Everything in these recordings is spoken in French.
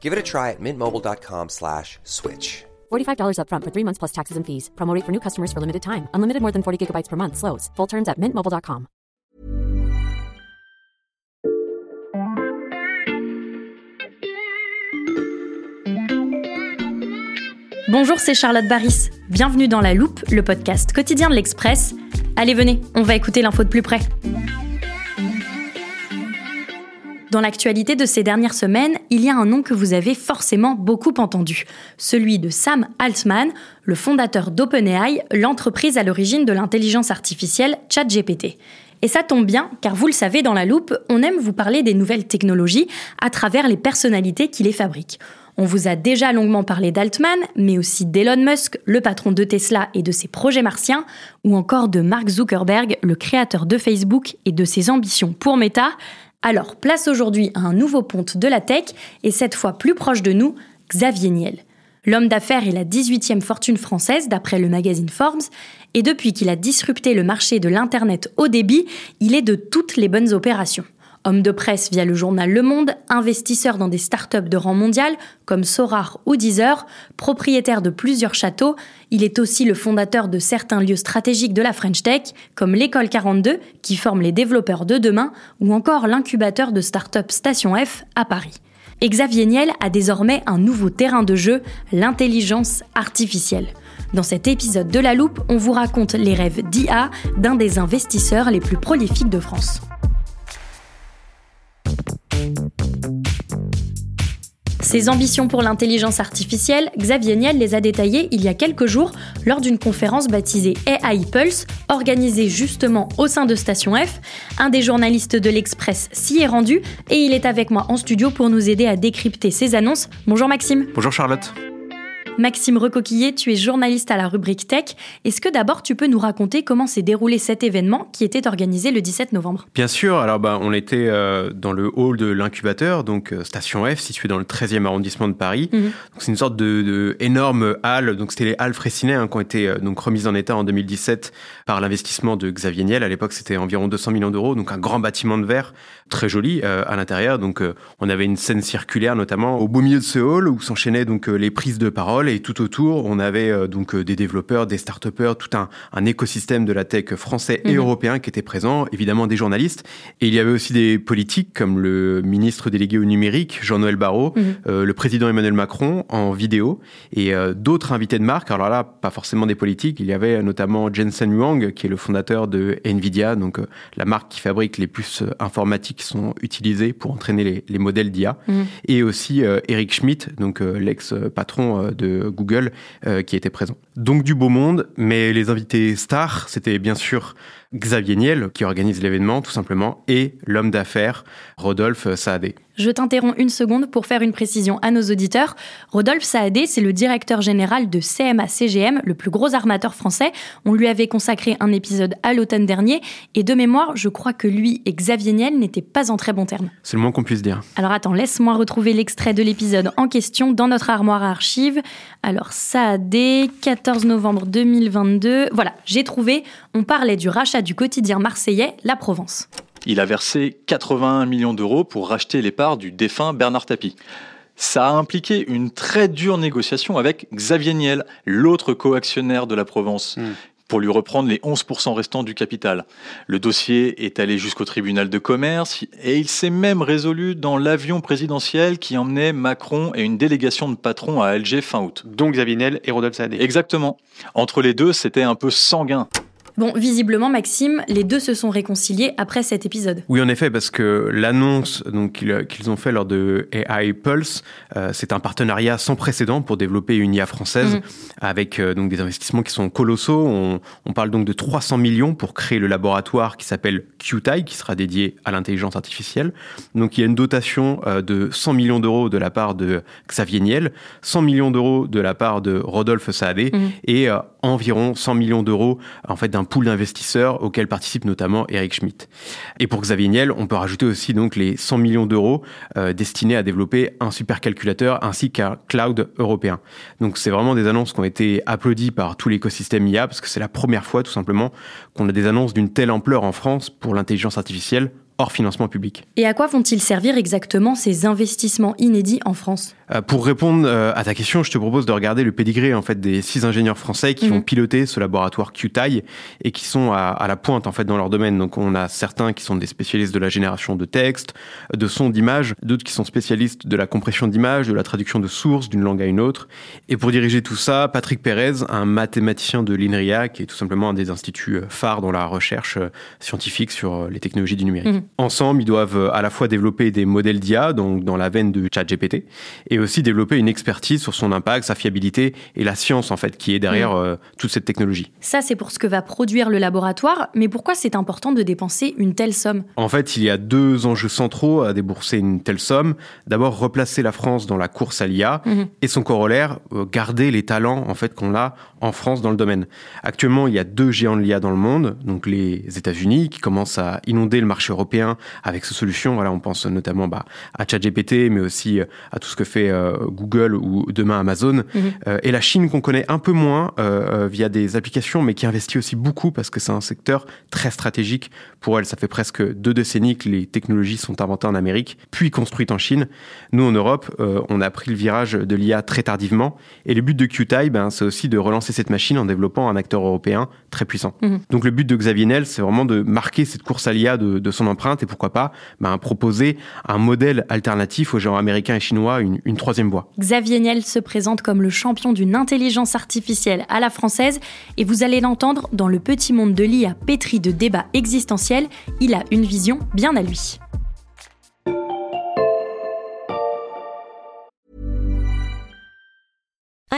Give it a try at mintmobile.com slash switch. $45 upfront for three months plus taxes and fees. Promo rate for new customers for limited time. Unlimited more than 40 gigabytes per month. Slows. Full terms at mintmobile.com. Bonjour, c'est Charlotte Baris. Bienvenue dans La Loupe, le podcast quotidien de l'Express. Allez, venez, on va écouter l'info de plus près. Dans l'actualité de ces dernières semaines, il y a un nom que vous avez forcément beaucoup entendu, celui de Sam Altman, le fondateur d'OpenAI, l'entreprise à l'origine de l'intelligence artificielle ChatGPT. Et ça tombe bien, car vous le savez, dans la loupe, on aime vous parler des nouvelles technologies à travers les personnalités qui les fabriquent. On vous a déjà longuement parlé d'Altman, mais aussi d'Elon Musk, le patron de Tesla et de ses projets martiens, ou encore de Mark Zuckerberg, le créateur de Facebook et de ses ambitions pour Meta. Alors, place aujourd'hui à un nouveau ponte de la tech, et cette fois plus proche de nous, Xavier Niel. L'homme d'affaires est la 18e fortune française d'après le magazine Forbes, et depuis qu'il a disrupté le marché de l'Internet au débit, il est de toutes les bonnes opérations. Homme de presse via le journal Le Monde, investisseur dans des startups de rang mondial comme Sorar ou Deezer, propriétaire de plusieurs châteaux, il est aussi le fondateur de certains lieux stratégiques de la French Tech, comme l'école 42 qui forme les développeurs de demain, ou encore l'incubateur de start-up Station F à Paris. Et Xavier Niel a désormais un nouveau terrain de jeu, l'intelligence artificielle. Dans cet épisode de La Loupe, on vous raconte les rêves d'IA d'un des investisseurs les plus prolifiques de France. Ses ambitions pour l'intelligence artificielle, Xavier Niel les a détaillées il y a quelques jours lors d'une conférence baptisée AI Pulse, organisée justement au sein de Station F. Un des journalistes de l'Express s'y est rendu et il est avec moi en studio pour nous aider à décrypter ces annonces. Bonjour Maxime. Bonjour Charlotte. Maxime Recoquillé, tu es journaliste à la rubrique Tech. Est-ce que d'abord tu peux nous raconter comment s'est déroulé cet événement qui était organisé le 17 novembre? Bien sûr, alors bah, on était euh, dans le hall de l'incubateur, donc euh, Station F, situé dans le 13e arrondissement de Paris. Mhm. C'est une sorte de, de, énorme halle, donc c'était les halles Fraissinet hein, qui ont été euh, donc remises en état en 2017 par l'investissement de Xavier Niel. À l'époque, c'était environ 200 millions d'euros, donc un grand bâtiment de verre très joli euh, à l'intérieur. Donc on avait une scène circulaire notamment au beau milieu de ce hall où s'enchaînaient donc les prises de parole et tout autour, on avait euh, donc euh, des développeurs, des start tout un, un, écosystème de la tech français et mhm. européen qui était présent, évidemment des journalistes. Et il y avait aussi des politiques comme le ministre délégué au numérique, Jean-Noël Barrot, mhm. euh, le président Emmanuel Macron en vidéo et d'autres invités de marque. Alors là, pas forcément des politiques. Il y avait notamment Jensen Huang, qui est le fondateur de Nvidia, donc la marque qui fabrique les puces informatiques qui sont utilisées pour entraîner les, les modèles d'IA. Mhm. Et aussi Eric Schmidt, donc l'ex-patron de Google euh, qui était présent. Donc du beau monde, mais les invités stars, c'était bien sûr Xavier Niel qui organise l'événement tout simplement et l'homme d'affaires Rodolphe Saadé. Je t'interromps une seconde pour faire une précision à nos auditeurs. Rodolphe Saadé, c'est le directeur général de CMA-CGM, le plus gros armateur français. On lui avait consacré un épisode à l'automne dernier et de mémoire, je crois que lui et Xavier Niel n'étaient pas en très bons termes. C'est le moins qu'on puisse dire. Alors attends, laisse-moi retrouver l'extrait de l'épisode en question dans notre armoire à archives. Alors Saadé, 14 novembre 2022. Voilà, j'ai trouvé. On parlait du rachat du quotidien marseillais La Provence. Il a versé 81 millions d'euros pour racheter les parts du défunt Bernard Tapie. Ça a impliqué une très dure négociation avec Xavier Niel, l'autre coactionnaire de la Provence, Mm. Pour lui reprendre les 11% restants du capital. Le dossier est allé jusqu'au tribunal de commerce et il s'est même résolu dans l'avion présidentiel qui emmenait Macron et une délégation de patrons à Alger fin août. Donc Xavier Niel et Rodolphe Saadé. Exactement. Entre les deux, c'était un peu sanguin. Bon, visiblement, Maxime, les deux se sont réconciliés après cet épisode. Oui, en effet, parce que l'annonce qu'ils ont fait lors de AI Pulse, euh, c'est un partenariat sans précédent pour développer une IA française Mhm. avec euh, donc des investissements qui sont colossaux. On, on parle donc de 300 millions pour créer le laboratoire qui s'appelle QTI, qui sera dédié à l'intelligence artificielle. Donc il y a une dotation euh, de 100 millions d'euros de la part de Xavier Niel, 100 millions d'euros de la part de Rodolphe Saadé Mhm. et environ 100 millions d'euros en fait d'un pool d'investisseurs auquel participe notamment Eric Schmidt. Et pour Xavier Niel, on peut rajouter aussi donc les 100 millions d'euros euh, destinés à développer un supercalculateur ainsi qu'un cloud européen. Donc c'est vraiment des annonces qui ont été applaudies par tout l'écosystème IA parce que c'est la première fois tout simplement qu'on a des annonces d'une telle ampleur en France pour l'intelligence artificielle hors financement public. Et à quoi vont-ils servir exactement ces investissements inédits en France? Euh, Pour répondre euh, à ta question, je te propose de regarder le pédigré en fait des six ingénieurs français qui Mhm. ont piloté ce laboratoire QTI et qui sont à, à la pointe en fait dans leur domaine. Donc on a certains qui sont des spécialistes de la génération de textes, de sons, d'images, d'autres qui sont spécialistes de la compression d'images, de la traduction de sources d'une langue à une autre. Et pour diriger tout ça, Patrick Pérez, un mathématicien de l'INRIA, qui est tout simplement un des instituts euh, phares dans la recherche scientifique sur les technologies du numérique. Mhm. Ensemble, ils doivent euh, à la fois développer des modèles d'IA, donc dans la veine de ChatGPT, et aussi développer une expertise sur son impact, sa fiabilité et la science en fait qui est derrière euh, toute cette technologie. Ça, c'est pour ce que va produire le laboratoire, mais pourquoi c'est important de dépenser une telle somme? En fait, il y a deux enjeux centraux à débourser une telle somme. D'abord, replacer la France dans la course à l'IA Mhm. et son corollaire, euh, garder les talents en fait qu'on a en France dans le domaine. Actuellement, il y a deux géants de l'IA dans le monde, donc les États-Unis qui commencent à inonder le marché européen avec ces solutions. Voilà, on pense notamment bah, à ChatGPT, mais aussi euh, à tout ce que fait euh, Google ou demain Amazon. Mhm. Euh, et la Chine qu'on connaît un peu moins euh, via des applications, mais qui investit aussi beaucoup parce que c'est un secteur très stratégique pour elle. Ça fait presque deux décennies que les technologies sont inventées en Amérique, puis construites en Chine. Nous, en Europe, on a pris le virage de l'IA très tardivement. Et le but de QTI, ben, c'est aussi de relancer cette machine en développant un acteur européen très puissant. Mhm. Donc le but de Xavier Niel, c'est vraiment de marquer cette course à l'IA de, de son et pourquoi pas ben, proposer un modèle alternatif aux géants américains et chinois, une, une troisième voie. Xavier Niel se présente comme le champion d'une intelligence artificielle à la française et vous allez l'entendre dans le petit monde de l'IA pétri de débats existentiels, il a une vision bien à lui.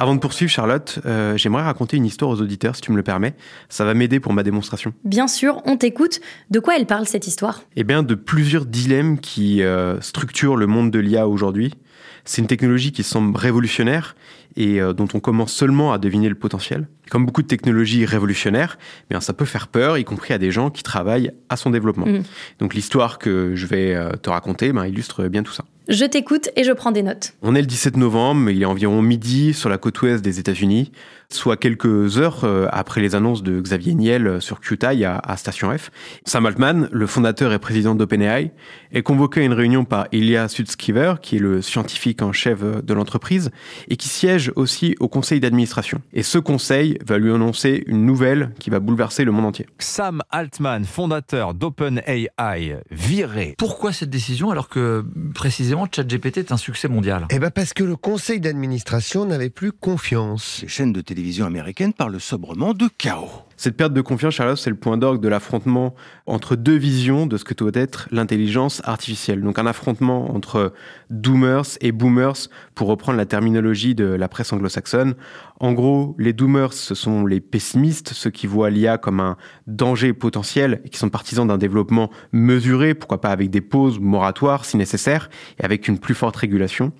Avant de poursuivre, Charlotte, euh, j'aimerais raconter une histoire aux auditeurs, si tu me le permets. Ça va m'aider pour ma démonstration. Bien sûr, on t'écoute. De quoi elle parle cette histoire? Eh bien, de plusieurs dilemmes qui euh, structurent le monde de l'IA aujourd'hui. C'est une technologie qui semble révolutionnaire et euh, dont on commence seulement à deviner le potentiel. Comme beaucoup de technologies révolutionnaires, eh bien, ça peut faire peur, y compris à des gens qui travaillent à son développement. Mhm. Donc l'histoire que je vais te raconter ben, illustre bien tout ça. Je t'écoute et je prends des notes. On est le 17 novembre, il est environ midi sur la côte ouest des États-Unis, soit quelques heures euh, après les annonces de Xavier Niel euh, sur QTI à, à Station F. Sam Altman, le fondateur et président d'OpenAI, est convoqué à une réunion par Ilya Sutskever, qui est le scientifique en chef euh, de l'entreprise, et qui siège aussi au conseil d'administration. Et ce conseil va lui annoncer une nouvelle qui va bouleverser le monde entier. Sam Altman, fondateur d'OpenAI, viré. Pourquoi cette décision alors que précisément ChatGPT est un succès mondial Eh ben parce que le conseil d'administration n'avait plus confiance. Les chaînes de télévision américaines parlent sobrement de chaos. Cette perte de confiance, Charlotte, c'est le point d'orgue de l'affrontement entre deux visions de ce que doit être l'intelligence artificielle. Donc un affrontement entre doomers et boomers, pour reprendre la terminologie de la presse anglo-saxonne. En gros, les doomers, ce sont les pessimistes, ceux qui voient l'IA comme un danger potentiel et qui sont partisans d'un développement mesuré, pourquoi pas avec des pauses moratoires si nécessaire, et avec avec une plus forte régulation.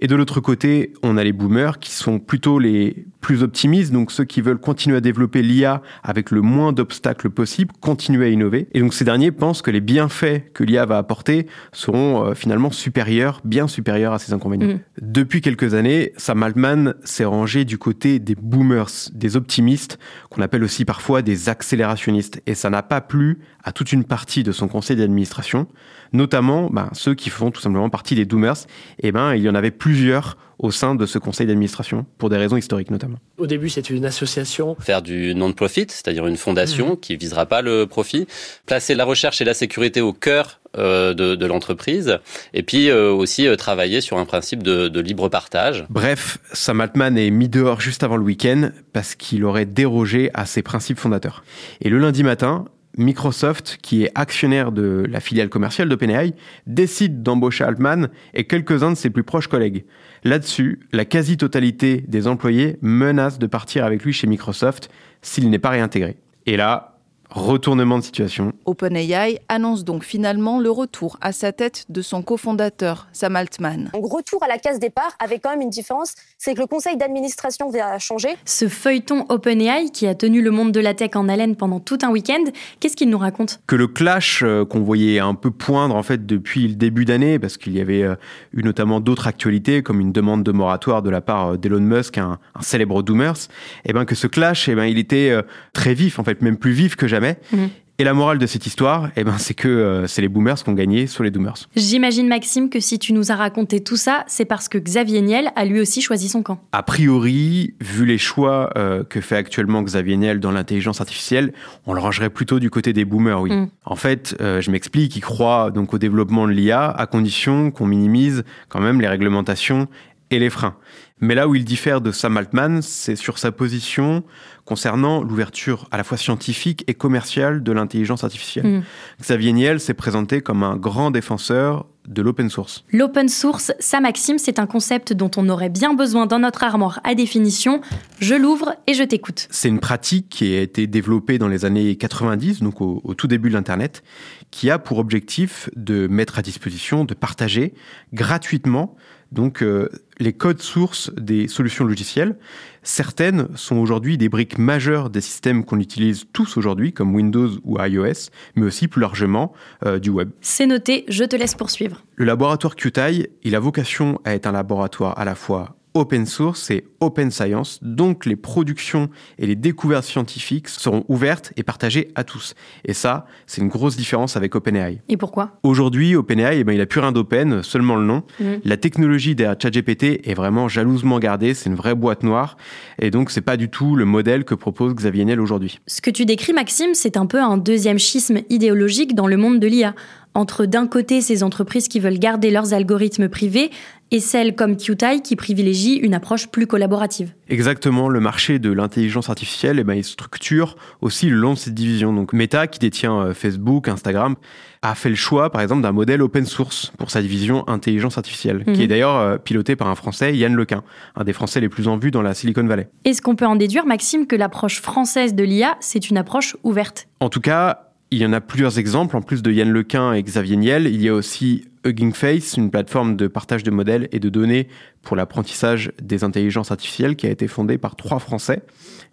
Et de l'autre côté, on a les boomers qui sont plutôt les plus optimistes, donc ceux qui veulent continuer à développer l'IA avec le moins d'obstacles possible, continuer à innover. Et donc ces derniers pensent que les bienfaits que l'IA va apporter seront euh, finalement supérieurs, bien supérieurs à ses inconvénients. Mhm. Depuis quelques années, Sam Altman s'est rangé du côté des boomers, des optimistes, qu'on appelle aussi parfois des accélérationnistes. Et ça n'a pas plu à toute une partie de son conseil d'administration, notamment ben, ceux qui font tout simplement partie des doomers. Et ben, il y en avait plusieurs au sein de ce conseil d'administration, pour des raisons historiques notamment. Au début, c'est une association. Faire du non-profit, c'est-à-dire une fondation qui visera pas le profit. Placer la recherche et la sécurité au cœur euh, de, de l'entreprise. Et puis euh, aussi euh, travailler sur un principe de, de libre partage. Bref, Sam Altman est mis dehors juste avant le week-end parce qu'il aurait dérogé à ses principes fondateurs. Et le lundi matin, Microsoft, qui est actionnaire de la filiale commerciale d'OpenAI, décide d'embaucher Altman et quelques-uns de ses plus proches collègues. Là-dessus, la quasi-totalité des employés menacent de partir avec lui chez Microsoft s'il n'est pas réintégré. Et là, retournement de situation. OpenAI annonce donc finalement le retour à sa tête de son cofondateur, Sam Altman. Donc retour à la case départ avec quand même une différence, c'est que le conseil d'administration va changer. Ce feuilleton OpenAI qui a tenu le monde de la tech en haleine pendant tout un week-end, qu'est-ce qu'il nous raconte? Que le clash euh, qu'on voyait un peu poindre en fait depuis le début d'année, parce qu'il y avait euh, eu notamment d'autres actualités comme une demande de moratoire de la part euh, d'Elon Musk, un, un célèbre doomers, et ben que ce clash, et ben il était très vif en fait, même plus vif que jamais. Mhm. Et la morale de cette histoire, eh ben, c'est que euh, c'est les boomers qui ont gagné sur les doomers. J'imagine, Maxime, que si tu nous as raconté tout ça, c'est parce que Xavier Niel a lui aussi choisi son camp. A priori, vu les choix euh, que fait actuellement Xavier Niel dans l'intelligence artificielle, on le rangerait plutôt du côté des boomers, oui. Mm. En fait, euh, je m'explique, il croit donc au développement de l'IA à condition qu'on minimise quand même les réglementations et les freins. Mais là où il diffère de Sam Altman, c'est sur sa position concernant l'ouverture à la fois scientifique et commerciale de l'intelligence artificielle. Mm. Xavier Niel s'est présenté comme un grand défenseur de l'open source. L'open source, ça Maxime, c'est un concept dont on aurait bien besoin dans notre armoire à définition. Je l'ouvre et je t'écoute. C'est une pratique qui a été développée dans les années 90, donc au, au tout début de l'Internet, qui a pour objectif de mettre à disposition, de partager gratuitement donc euh, les codes sources des solutions logicielles. Certaines sont aujourd'hui des briques majeures des systèmes qu'on utilise tous aujourd'hui, comme Windows ou iOS, mais aussi plus largement euh, du web. C'est noté, je te laisse poursuivre. Le laboratoire QTI, il a vocation à être un laboratoire à la fois open source et open science, donc les productions et les découvertes scientifiques seront ouvertes et partagées à tous. Et ça, c'est une grosse différence avec OpenAI. Et pourquoi? Aujourd'hui, OpenAI, eh ben, il a plus rien d'open, seulement le nom. Mm. La technologie derrière ChatGPT est vraiment jalousement gardée, c'est une vraie boîte noire, et donc c'est pas du tout le modèle que propose Xavier Niel aujourd'hui. Ce que tu décris, Maxime, c'est un peu un deuxième schisme idéologique dans le monde de l'IA. Entre d'un côté ces entreprises qui veulent garder leurs algorithmes privés et celles comme QTI qui privilégient une approche plus collaborative. Exactement, le marché de l'intelligence artificielle, eh ben, il structure aussi le long de cette division. Donc Meta, qui détient euh, Facebook, Instagram, a fait le choix, par exemple, d'un modèle open source pour sa division intelligence artificielle, Mhm. qui est d'ailleurs euh, piloté par un Français, Yann Lequin, un des Français les plus en vue dans la Silicon Valley. Est-ce qu'on peut en déduire, Maxime, que l'approche française de l'IA, c'est une approche ouverte? En tout cas, il y en a plusieurs exemples. En plus de Yann Lequin et Xavier Niel, il y a aussi Hugging Face, une plateforme de partage de modèles et de données pour l'apprentissage des intelligences artificielles qui a été fondée par trois Français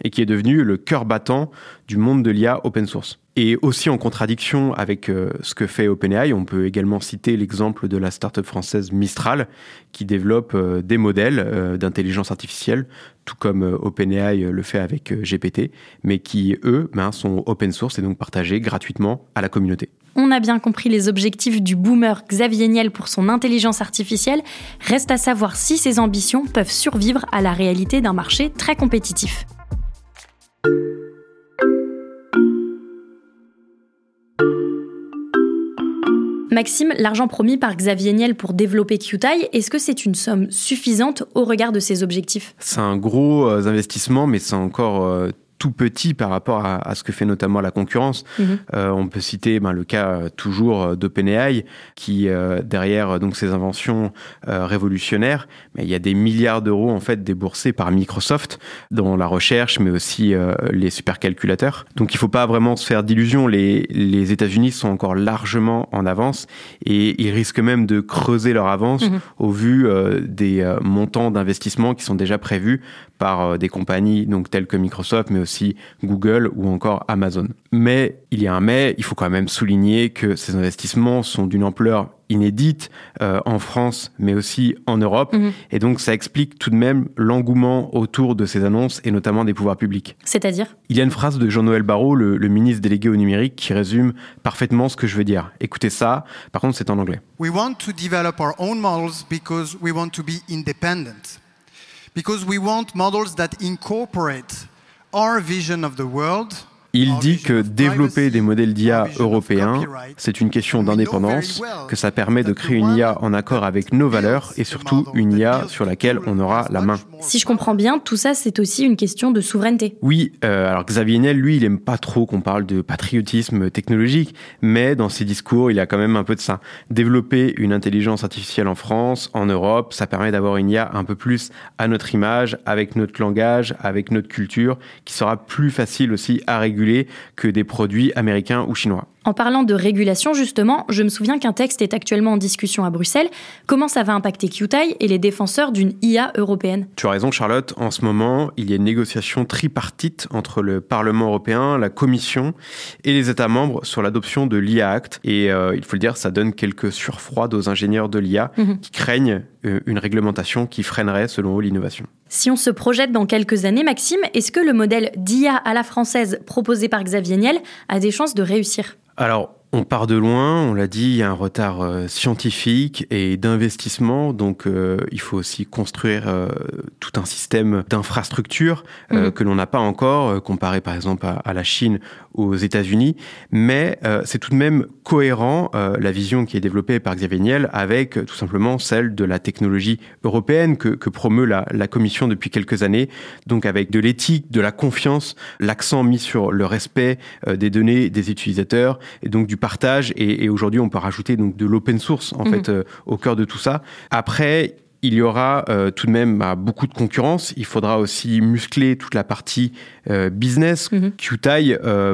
et qui est devenu le cœur battant du monde de l'IA open source. Et aussi en contradiction avec euh, ce que fait OpenAI, on peut également citer l'exemple de la start-up française Mistral qui développe euh, des modèles euh, d'intelligence artificielle, tout comme OpenAI le fait avec GPT, mais qui, eux, ben, sont open source et donc partagés gratuitement à la communauté. On a bien compris les objectifs du boomer Xavier Niel pour son intelligence artificielle. Reste à savoir si ses ambitions peuvent survivre à la réalité d'un marché très compétitif. Maxime, l'argent promis par Xavier Niel pour développer QTI, est-ce que c'est une somme suffisante au regard de ses objectifs? C'est un gros euh, investissement, mais c'est encore euh, tout petit par rapport à, ce que fait notamment la concurrence. Mhm. Euh, on peut citer ben, le cas euh, toujours euh, d'OpenAI, qui derrière donc ses inventions révolutionnaires, mais il y a des milliards d'euros en fait déboursés par Microsoft dans la recherche, mais aussi les supercalculateurs. Donc il ne faut pas vraiment se faire d'illusions. Les, les États-Unis sont encore largement en avance et ils risquent même de creuser leur avance mhm. au vu des montants d'investissement qui sont déjà prévus par des compagnies donc telles que Microsoft, mais aussi Google ou encore Amazon. Mais il y a un mais, il faut quand même souligner que ces investissements sont d'une ampleur inédite euh, en France, mais aussi en Europe. Mhm. Et donc, ça explique tout de même l'engouement autour de ces annonces et notamment des pouvoirs publics. C'est-à-dire? Il y a une phrase de Jean-Noël Barrot, le, le, ministre délégué au numérique, qui résume parfaitement ce que je veux dire. Écoutez ça, par contre, c'est en anglais. We want to develop our own models because we want to be independent. Because we want models that incorporate our vision of the world Il dit que développer des modèles d'IA européens, c'est une question d'indépendance, que ça permet de créer une IA en accord avec nos valeurs et surtout une IA sur laquelle on aura la main. Si je comprends bien, tout ça, c'est aussi une question de souveraineté. Oui, euh, alors Xavier Niel, lui, il aime pas trop qu'on parle de patriotisme technologique, mais dans ses discours, il y a quand même un peu de ça. Développer une intelligence artificielle en France, en Europe, ça permet d'avoir une IA un peu plus à notre image, avec notre langage, avec notre culture, qui sera plus facile aussi à que des produits américains ou chinois. En parlant de régulation, justement, je me souviens qu'un texte est actuellement en discussion à Bruxelles. Comment ça va impacter QTI et les défenseurs d'une IA européenne? Tu as raison, Charlotte. En ce moment, il y a une négociation tripartite entre le Parlement européen, la Commission et les États membres sur l'adoption de l'IA Act. Et euh, il faut le dire, ça donne quelques surfroides aux ingénieurs de l'IA mhm. qui craignent euh, une réglementation qui freinerait, selon eux, l'innovation. Si on se projette dans quelques années, Maxime, est-ce que le modèle d'IA à la française proposé par Xavier Niel a des chances de réussir? Alors, on part de loin, on l'a dit, il y a un retard euh, scientifique et d'investissement, donc euh, il faut aussi construire euh, tout un système d'infrastructure mmh. que l'on n'a pas encore, comparé par exemple à, la Chine aux États-Unis, mais c'est tout de même cohérent la vision qui est développée par Xavier Niel avec tout simplement celle de la technologie européenne que, que promeut la, la, Commission depuis quelques années, donc avec de l'éthique, de la confiance, l'accent mis sur le respect des données des utilisateurs et donc du partage et, aujourd'hui on peut rajouter donc de l'open source en mhm. fait euh, au cœur de tout ça. Après, il y aura euh, tout de même bah, beaucoup de concurrence. Il faudra aussi muscler toute la partie euh, business. Mm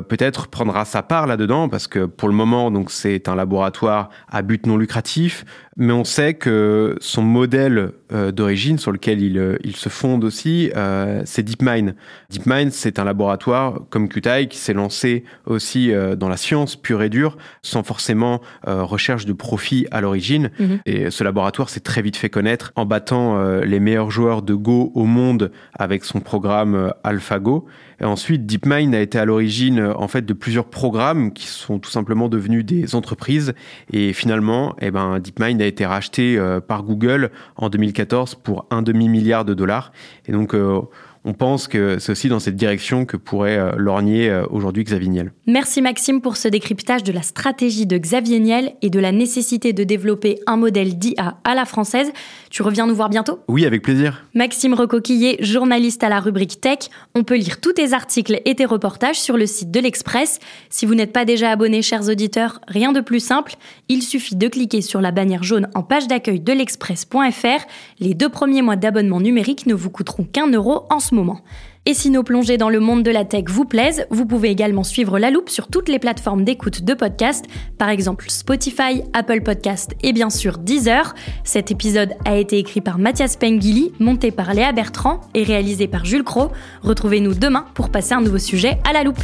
peut-être prendra sa part là-dedans parce que pour le moment, donc c'est un laboratoire à but non lucratif mais on sait que son modèle euh, d'origine sur lequel il, euh, il, se fonde aussi, euh, c'est DeepMind. DeepMind, c'est un laboratoire comme Qtai qui s'est lancé aussi dans la science pure et dure, sans forcément recherche de profit à l'origine. Mhm. Et ce laboratoire s'est très vite fait connaître en battant les meilleurs joueurs de Go au monde avec son programme AlphaGo. Ensuite, DeepMind a été à l'origine en fait de plusieurs programmes qui sont tout simplement devenus des entreprises. Et finalement, eh ben, DeepMind a été racheté euh, par Google en 2014 pour un demi-milliard de dollars. Et donc, euh, on pense que c'est aussi dans cette direction que pourrait euh, lorgner euh, aujourd'hui Xavier Niel. Merci Maxime pour ce décryptage de la stratégie de Xavier Niel et de la nécessité de développer un modèle d'IA à la française. Tu reviens nous voir bientôt? Oui, avec plaisir. Maxime Recoquillier, journaliste à la rubrique Tech. On peut lire tous tes articles et tes reportages sur le site de l'Express. Si vous n'êtes pas déjà abonné, chers auditeurs, rien de plus simple. Il suffit de cliquer sur la bannière jaune en page d'accueil de l'express.fr. Les deux premiers mois d'abonnement numérique ne vous coûteront qu'un euro en moment. Et si nos plongées dans le monde de la tech vous plaisent, vous pouvez également suivre La Loupe sur toutes les plateformes d'écoute de podcasts, par exemple Spotify, Apple Podcast et bien sûr Deezer. Cet épisode a été écrit par Mathias Pengili, monté par Léa Bertrand et réalisé par Jules Cro. Retrouvez-nous demain pour passer un nouveau sujet à la loupe.